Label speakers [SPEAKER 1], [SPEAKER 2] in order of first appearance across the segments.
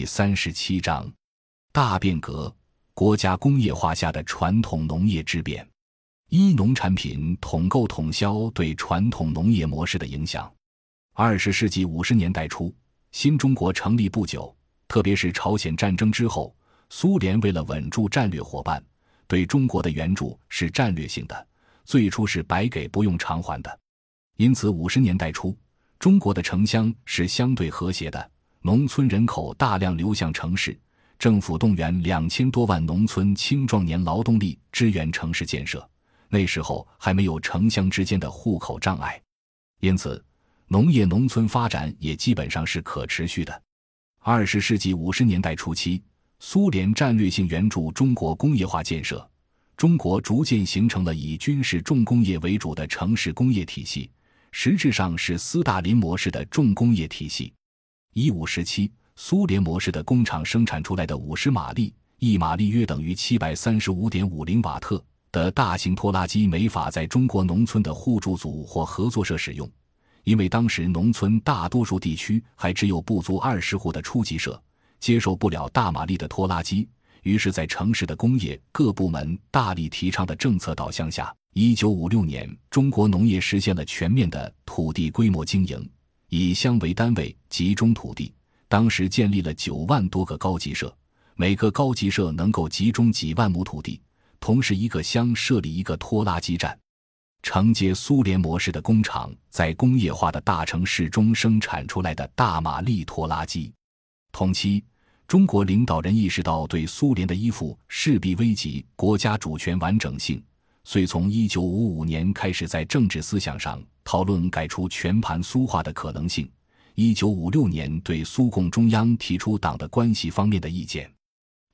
[SPEAKER 1] 第三十七章：大变革——国家工业化下的传统农业之变。一、农产品统购统销对传统农业模式的影响。二十世纪五十年代初，新中国成立不久，特别是朝鲜战争之后，苏联为了稳住战略伙伴，对中国的援助是战略性的，最初是白给不用偿还的。因此，五十年代初，中国的城乡是相对和谐的。农村人口大量流向城市，政府动员两千多万农村青壮年劳动力支援城市建设。那时候还没有城乡之间的户口障碍，因此农业农村发展也基本上是可持续的。二十世纪五十年代初期，苏联战略性援助中国工业化建设，中国逐渐形成了以军事重工业为主的城市工业体系，实质上是斯大林模式的重工业体系。一五时期，苏联模式的工厂生产出来的五十马力（一马力约等于七百三十五点五零瓦特）的大型拖拉机没法在中国农村的互助组或合作社使用，因为当时农村大多数地区还只有不足二十户的初级社，接受不了大马力的拖拉机。于是，在城市的工业各部门大力提倡的政策导向下，一九五六年，中国农业实现了全面的土地规模经营。以乡为单位集中土地，当时建立了九万多个高级社，每个高级社能够集中几万亩土地，同时一个乡设立一个拖拉机站，承接苏联模式的工厂在工业化的大城市中生产出来的大马力拖拉机。同期，中国领导人意识到对苏联的依附势必危及国家主权完整性。遂从一九五五年开始，在政治思想上讨论改出全盘苏化的可能性。一九五六年，对苏共中央提出党的关系方面的意见。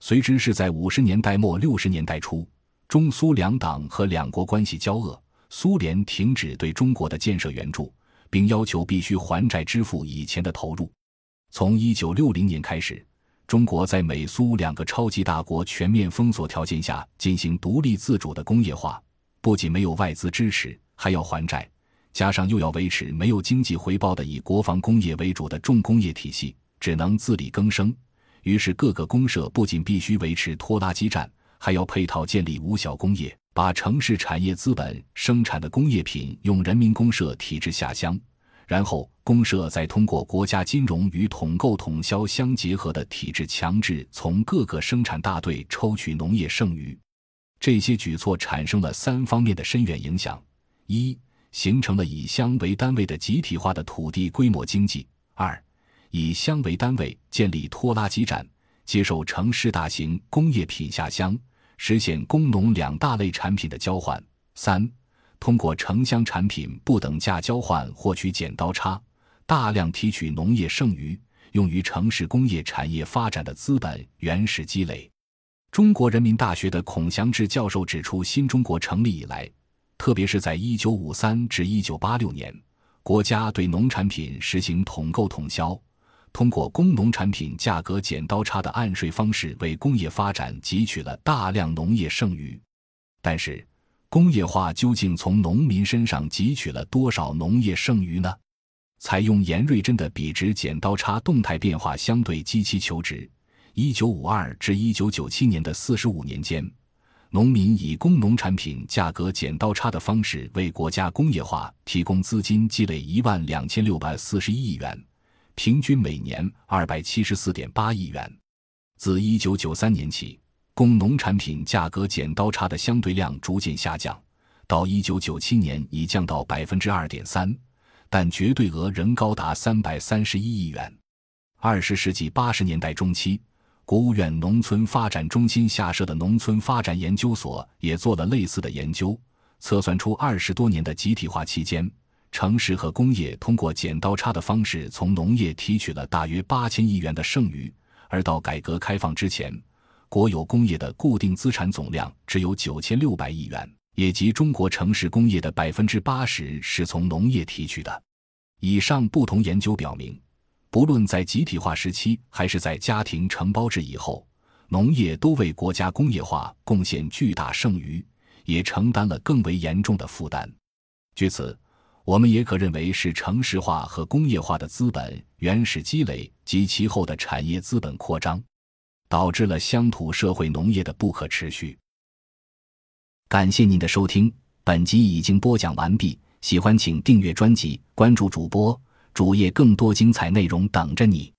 [SPEAKER 1] 随之是在五十年代末六十年代初，中苏两党和两国关系交恶，苏联停止对中国的建设援助，并要求必须还债支付以前的投入。从一九六零年开始。中国在美苏两个超级大国全面封锁条件下进行独立自主的工业化，不仅没有外资支持，还要还债，加上又要维持没有经济回报的以国防工业为主的重工业体系，只能自力更生。于是各个公社不仅必须维持拖拉机站，还要配套建立五小工业，把城市产业资本生产的工业品用人民公社体制下乡。然后，公社再通过国家金融与统购统销相结合的体制，强制从各个生产大队抽取农业剩余。这些举措产生了三方面的深远影响：一、形成了以乡为单位的集体化的土地规模经济；二、以乡为单位建立拖拉机站，接受城市大型工业品下乡，实现工农两大类产品的交换；三。通过城乡产品不等价交换获取剪刀差，大量提取农业剩余，用于城市工业产业发展的资本原始积累。中国人民大学的孔祥志教授指出，新中国成立以来，特别是在一九五三至一九八六年，国家对农产品实行统购统销，通过工农产品价格剪刀差的按税方式，为工业发展汲取了大量农业剩余。但是，工业化究竟从农民身上汲取了多少农业剩余呢？采用严瑞珍的比值剪刀差动态变化相对机器求值，一九五二至一九九七年的四十五年间，农民以工农产品价格剪刀差的方式为国家工业化提供资金积累一万两千六百四十一亿元，平均每年二百七十四点八亿元。自一九九三年起。工农产品价格剪刀差的相对量逐渐下降，到一九九七年已降到百分之二点三，但绝对额仍高达三百三十一亿元。二十世纪八十年代中期，国务院农村发展中心下设的农村发展研究所也做了类似的研究，测算出二十多年的集体化期间，城市和工业通过剪刀差的方式从农业提取了大约八千亿元的剩余，而到改革开放之前。国有工业的固定资产总量只有九千六百亿元，也即中国城市工业的百分之八十是从农业提取的。以上不同研究表明，不论在集体化时期还是在家庭承包制以后，农业都为国家工业化贡献巨大剩余，也承担了更为严重的负担。据此，我们也可认为是城市化和工业化的资本原始积累及其后的产业资本扩张，导致了乡土社会农业的不可持续。感谢您的收听，本集已经播讲完毕。喜欢请订阅专辑，关注主播主页，更多精彩内容等着你。